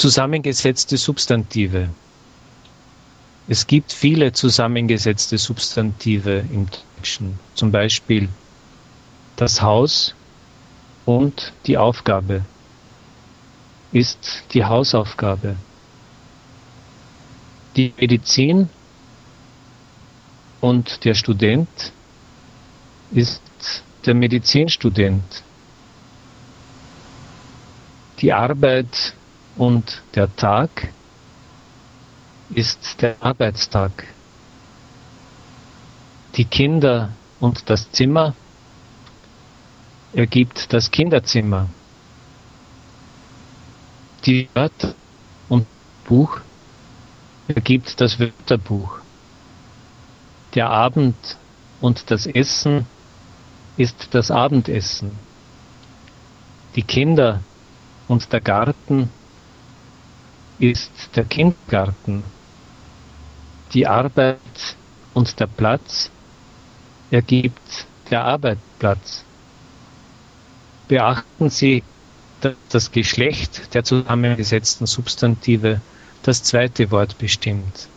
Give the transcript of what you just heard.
Zusammengesetzte Substantive. Es gibt viele zusammengesetzte Substantive im Deutschen, zum Beispiel das Haus und die Aufgabe ist die Hausaufgabe. Die Medizin und der Student ist der Medizinstudent. Die Arbeit und der Tag ist der Arbeitstag. Die Kinder und das Zimmer ergibt das Kinderzimmer. Die Wörter und Buch ergibt das Wörterbuch. Der Abend und das Essen ist das Abendessen. Die Kinder und der Garten ist der Kindergarten. Die Arbeit und der Platz ergibt der Arbeitsplatz. Beachten Sie, dass das Geschlecht der zusammengesetzten Substantive das zweite Wort bestimmt.